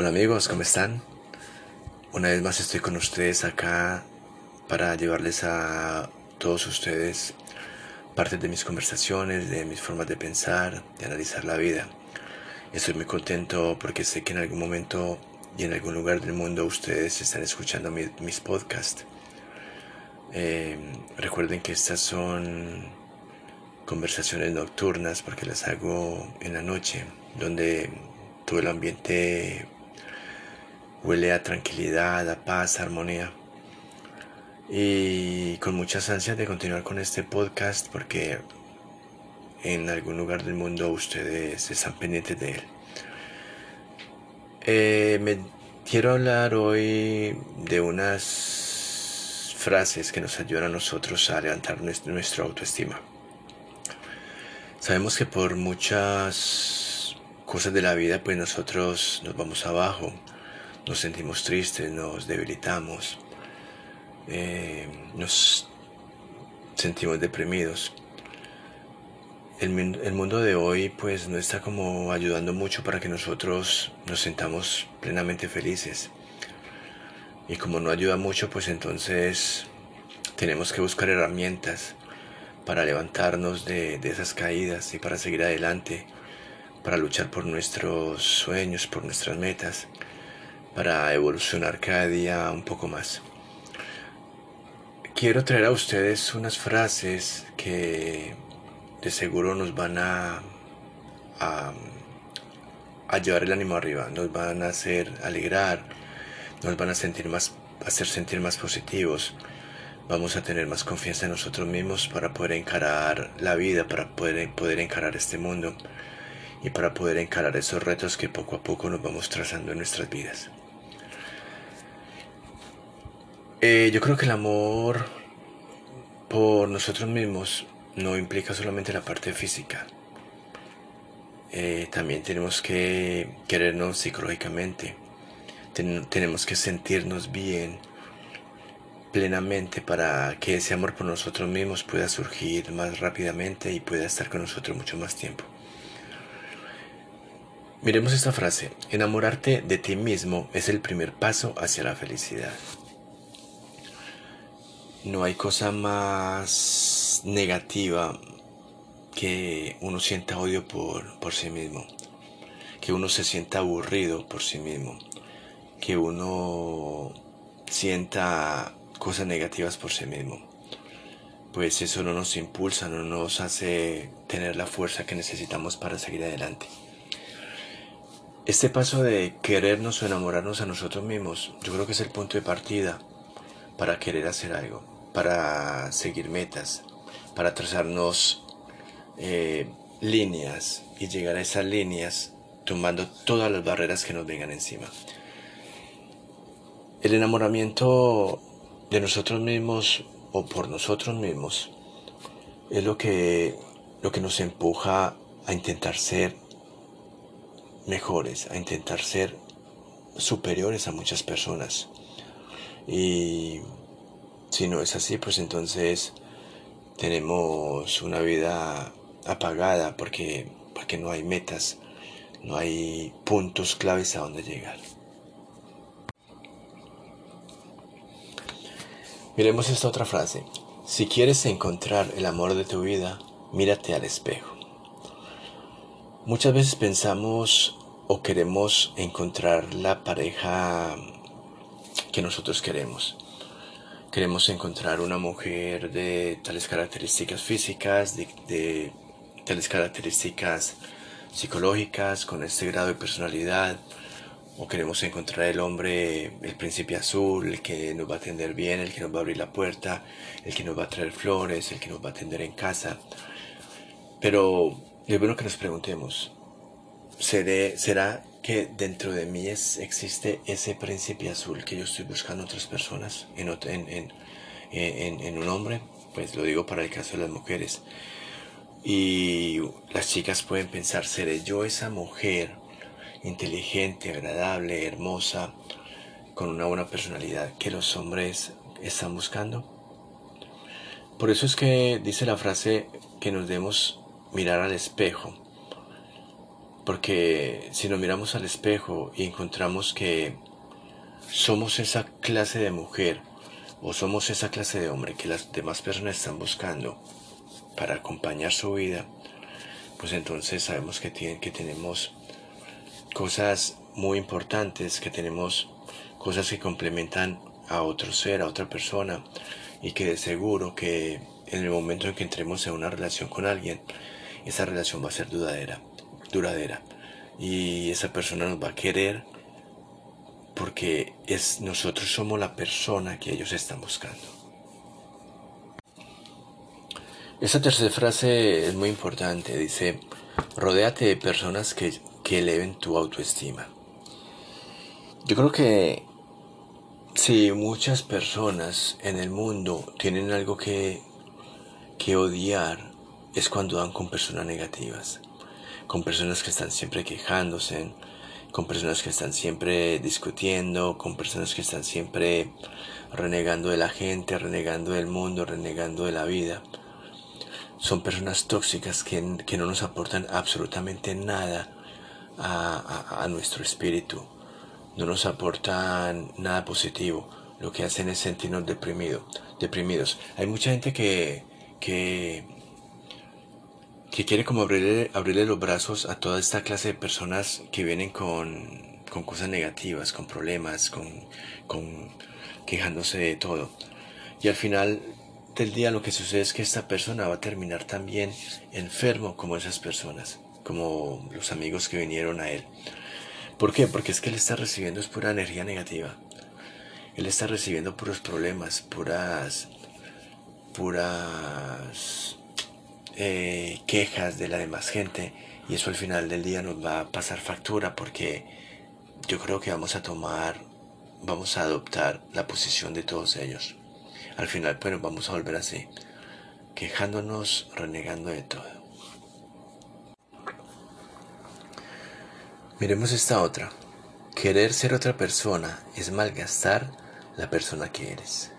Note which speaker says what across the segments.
Speaker 1: Hola amigos, ¿cómo están? Una vez más estoy con ustedes acá para llevarles a todos ustedes parte de mis conversaciones, de mis formas de pensar, de analizar la vida. Estoy muy contento porque sé que en algún momento y en algún lugar del mundo ustedes están escuchando mis podcasts. Eh, recuerden que estas son conversaciones nocturnas porque las hago en la noche, donde todo el ambiente huele a tranquilidad, a paz, a armonía. Y con muchas ansias de continuar con este podcast porque en algún lugar del mundo ustedes están pendientes de él. Eh, me quiero hablar hoy de unas frases que nos ayudan a nosotros a levantar nuestra autoestima. Sabemos que por muchas cosas de la vida, pues nosotros nos vamos abajo, nos sentimos tristes, nos debilitamos, eh, nos sentimos deprimidos. El, el, mundo de hoy pues no está como ayudando mucho para que nosotros nos sintamos plenamente felices. Y como no ayuda mucho, pues entonces tenemos que buscar herramientas para levantarnos de, esas caídas y para seguir adelante, para luchar por nuestros sueños, por nuestras metas, para evolucionar cada día un poco más. Quiero traer a ustedes unas frases que de seguro nos van a, a, llevar el ánimo arriba, nos van a hacer alegrar, nos van a sentir más, hacer sentir más positivos, vamos a tener más confianza en nosotros mismos para poder encarar la vida, para poder, poder encarar este mundo y para poder encarar esos retos que poco a poco nos vamos trazando en nuestras vidas. Eh, yo creo que el amor por nosotros mismos no implica solamente la parte física. Eh, también tenemos que querernos psicológicamente. tenemos que sentirnos bien plenamente para que ese amor por nosotros mismos pueda surgir más rápidamente y pueda estar con nosotros mucho más tiempo. Miremos esta frase, enamorarte de ti mismo es el primer paso hacia la felicidad. No hay cosa más negativa que uno sienta odio por, por sí mismo, que uno se sienta aburrido por sí mismo, que uno sienta cosas negativas por sí mismo. Pues eso no nos impulsa, no nos hace tener la fuerza que necesitamos para seguir adelante. Este paso de querernos o enamorarnos a nosotros mismos, yo creo que es el punto de partida para querer hacer algo, para seguir metas, para trazarnos eh, líneas y llegar a esas líneas tomando todas las barreras que nos vengan encima. El enamoramiento de nosotros mismos o por nosotros mismos es lo que, lo que nos empuja a intentar ser mejores, a intentar ser superiores a muchas personas. Y si no es así, pues entonces tenemos una vida apagada porque, porque no hay metas, no hay puntos claves a donde llegar. Miremos esta otra frase. Si quieres encontrar el amor de tu vida, mírate al espejo. Muchas veces pensamos o queremos encontrar la pareja que nosotros queremos. Queremos encontrar una mujer de tales características físicas, de, de tales características psicológicas, con este grado de personalidad, o queremos encontrar el hombre, el príncipe azul, el que nos va a atender bien, el que nos va a abrir la puerta, el que nos va a traer flores, el que nos va a atender en casa. Pero es bueno que nos preguntemos, ¿será que dentro de mí es, existe ese príncipe azul que yo estoy buscando otras personas, en, en, en, en un hombre? Pues lo digo para el caso de las mujeres. Y las chicas pueden pensar, ¿seré yo esa mujer? inteligente, agradable, hermosa, con una buena personalidad que los hombres están buscando. Por eso es que dice la frase que nos debemos mirar al espejo Porque si nos miramos al espejo y encontramos que somos esa clase de mujer o somos esa clase de hombre que las demás personas están buscando para acompañar su vida, pues entonces sabemos que, tienen, que tenemos cosas muy importantes, que tenemos cosas que complementan a otro ser, a otra persona, y que de seguro que en el momento en que entremos en una relación con alguien, esa relación va a ser duradera, duradera, y esa persona nos va a querer porque es, nosotros somos la persona que ellos están buscando. Esa tercera frase es muy importante, dice, rodéate de personas que, que eleven tu autoestima. Yo creo que si muchas personas en el mundo tienen algo que, que odiar, es cuando dan con personas negativas, con personas que están siempre quejándose, con personas que están siempre discutiendo, con personas que están siempre renegando de la gente, renegando del mundo, renegando de la vida. Son personas tóxicas que, no nos aportan absolutamente nada a, nuestro espíritu, no nos aportan nada positivo, lo que hacen es sentirnos deprimido, deprimidos. Hay mucha gente que, que que quiere como abrirle, abrirle los brazos a toda esta clase de personas que vienen con, con cosas negativas, con problemas, con, con quejándose de todo. Y al final del día lo que sucede es que esta persona va a terminar también enfermo como esas personas, como los amigos que vinieron a él. ¿Por qué? Porque es que él está recibiendo es pura energía negativa. Él está recibiendo puros problemas, puras, puras eh, quejas de la demás gente y eso al final del día nos va a pasar factura porque yo creo que vamos a tomar, vamos a adoptar la posición de todos ellos. Al final, bueno, vamos a volver así, quejándonos, renegando de todo. Miremos esta otra. Querer ser otra persona es malgastar la persona que eres.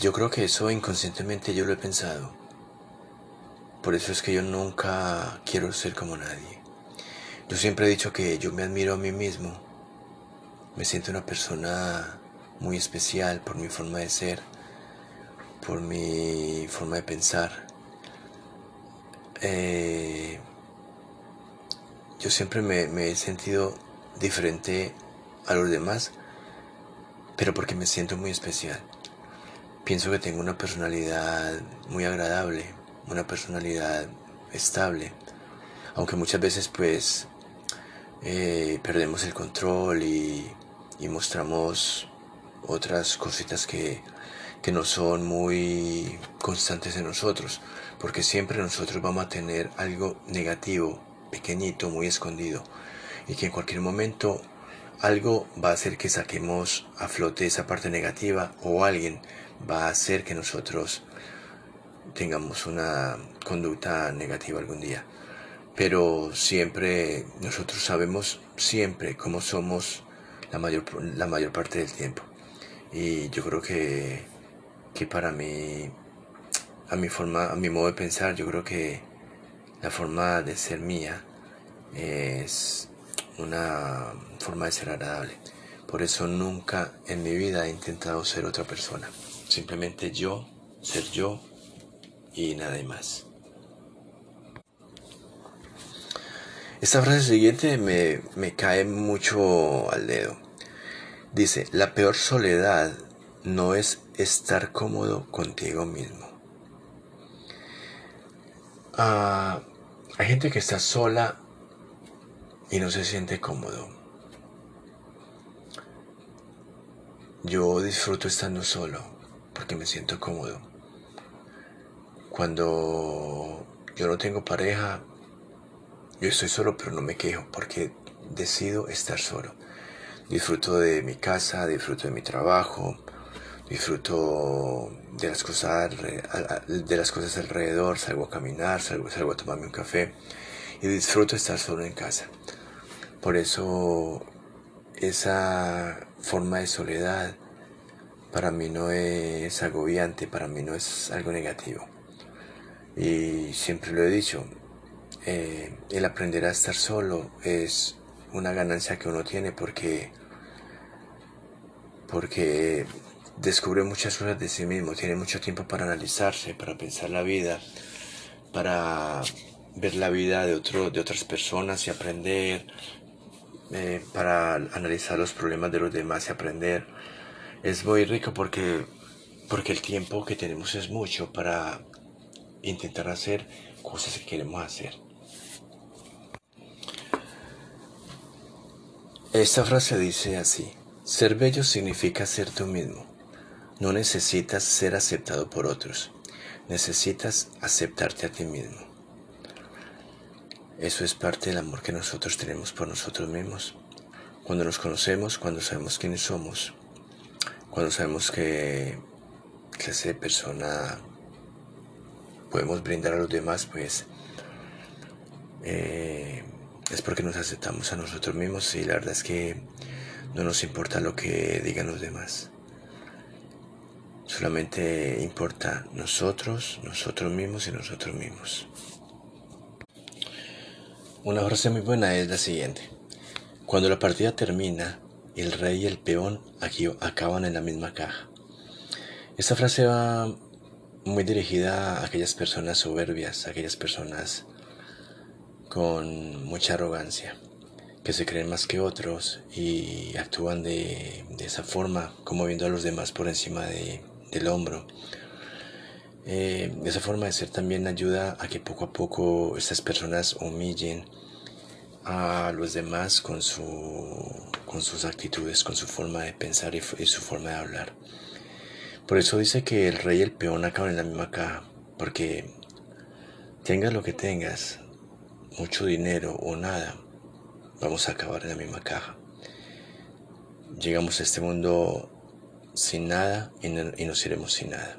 Speaker 1: Yo creo que eso inconscientemente yo lo he pensado. Por eso es que yo nunca quiero ser como nadie. Yo siempre he dicho que yo me admiro a mí mismo. Me siento una persona muy especial por mi forma de ser, por mi forma de pensar. Eh, yo siempre me, me he sentido diferente a los demás, pero porque me siento muy especial. Pienso que tengo una personalidad muy agradable, una personalidad estable, aunque muchas veces pues eh, perdemos el control y, mostramos otras cositas que, que no son muy constantes en nosotros, porque siempre nosotros vamos a tener algo negativo, pequeñito, muy escondido, y que en cualquier momento algo va a hacer que saquemos a flote esa parte negativa o alguien va a hacer que nosotros tengamos una conducta negativa algún día. Pero siempre, nosotros sabemos siempre cómo somos la mayor, la mayor parte del tiempo. Y yo creo que, que para mí, a mi forma, a mi modo de pensar, yo creo que la forma de ser mía es una forma de ser agradable. Por eso nunca en mi vida he intentado ser otra persona. Simplemente yo, ser yo y nada más. Esta frase siguiente me, me cae mucho al dedo. Dice, la peor soledad no es estar cómodo contigo mismo. Ah, hay gente que está sola y no se siente cómodo. Yo disfruto estando solo porque me siento cómodo. Cuando yo no tengo pareja, yo estoy solo, pero no me quejo porque decido estar solo. Disfruto de mi casa, disfruto de mi trabajo, disfruto de las cosas, de las cosas alrededor, salgo a caminar, salgo, salgo a tomarme un café y disfruto estar solo en casa. Por eso esa forma de soledad para mí no es agobiante, para mí no es algo negativo. Y siempre lo he dicho, eh, el aprender a estar solo es una ganancia que uno tiene porque porque descubre muchas cosas de sí mismo, tiene mucho tiempo para analizarse, para pensar la vida, para ver la vida de, otro, de otras personas y aprender, eh, para analizar los problemas de los demás y aprender. Es muy rico porque, porque el tiempo que tenemos es mucho para intentar hacer cosas que queremos hacer. Esta frase dice así, ser bello significa ser tú mismo. No necesitas ser aceptado por otros, necesitas aceptarte a ti mismo. Eso es parte del amor que nosotros tenemos por nosotros mismos. Cuando nos conocemos, cuando sabemos quiénes somos, cuando sabemos qué clase de persona podemos brindar a los demás, pues eh, es porque nos aceptamos a nosotros mismos y la verdad es que no nos importa lo que digan los demás. Solamente importa nosotros, nosotros mismos y nosotros mismos. Una frase muy buena es la siguiente. Cuando la partida termina, el rey y el peón aquí acaban en la misma caja. Esta frase va muy dirigida a aquellas personas soberbias, a aquellas personas con mucha arrogancia, que se creen más que otros y actúan de, esa forma, como viendo a los demás por encima del hombro. Eh, esa forma de ser también ayuda a que poco a poco estas personas humillen a los demás con, su, con sus actitudes, con su forma de pensar y, y su forma de hablar. Por eso dice que el rey y el peón acaban en la misma caja, porque tengas lo que tengas, mucho dinero o nada, vamos a acabar en la misma caja. Llegamos a este mundo sin nada y, nos iremos sin nada.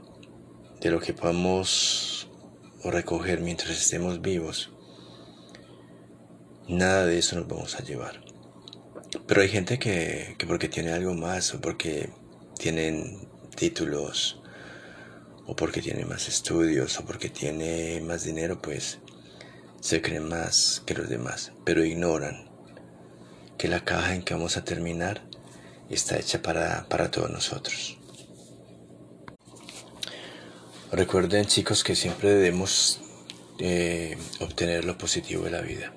Speaker 1: De lo que podamos recoger mientras estemos vivos, nada de eso nos vamos a llevar. Pero hay gente que, que porque tiene algo más o porque tienen títulos o porque tiene más estudios o porque tiene más dinero, pues se creen más que los demás, pero ignoran que la caja en que vamos a terminar está hecha para, todos nosotros. Recuerden chicos que siempre debemos eh, obtener lo positivo de la vida.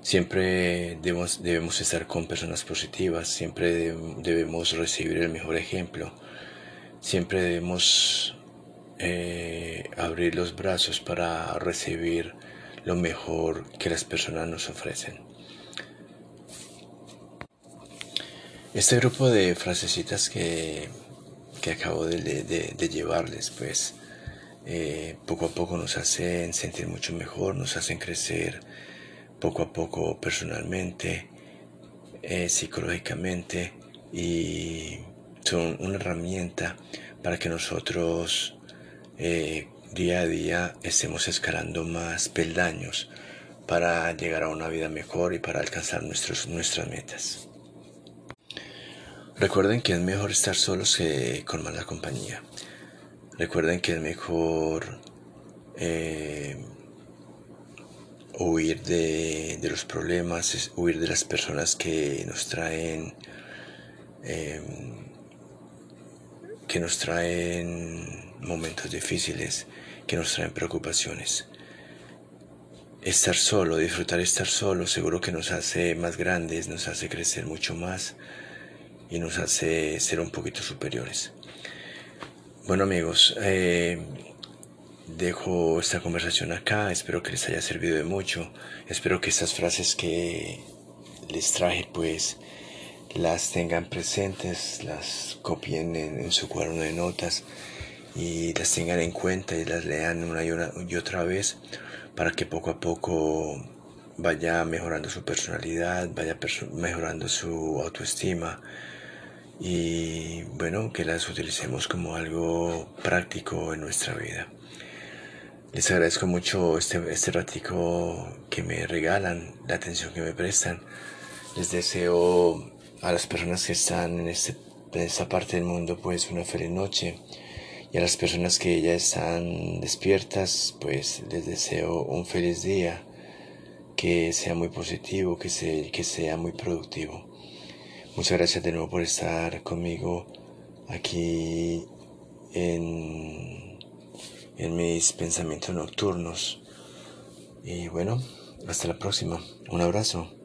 Speaker 1: Siempre debemos, debemos estar con personas positivas, siempre debemos recibir el mejor ejemplo, siempre debemos eh, abrir los brazos para recibir lo mejor que las personas nos ofrecen. Este grupo de frasecitas que, que acabo de, llevarles, pues eh, poco a poco nos hacen sentir mucho mejor, nos hacen crecer poco a poco personalmente, eh, psicológicamente y son una herramienta para que nosotros eh, día a día estemos escalando más peldaños para llegar a una vida mejor y para alcanzar nuestros, nuestras metas. Recuerden que es mejor estar solos que con mala compañía. Recuerden que es mejor eh, huir de, los problemas, huir de las personas que nos traen eh, que nos traen momentos difíciles que nos traen preocupaciones. Estar solo, disfrutar estar solo, seguro que nos hace más grandes, nos hace crecer mucho más y nos hace ser un poquito superiores. Bueno amigos, eh, dejo esta conversación acá, espero que les haya servido de mucho, espero que estas frases que les traje pues las tengan presentes, las copien en su cuaderno de notas y las tengan en cuenta y las lean una y, otra vez para que poco a poco vaya mejorando su personalidad, vaya mejorando su autoestima y bueno, que las utilicemos como algo práctico en nuestra vida. Les agradezco mucho este, este ratico que me regalan, la atención que me prestan. Les deseo a las personas que están en, este, esta parte del mundo, pues una feliz noche. Y a las personas que ya están despiertas, pues les deseo un feliz día, que sea muy positivo, que, se, que sea muy productivo. Muchas gracias de nuevo por estar conmigo aquí en, en mis pensamientos nocturnos. Y bueno, hasta la próxima. Un abrazo.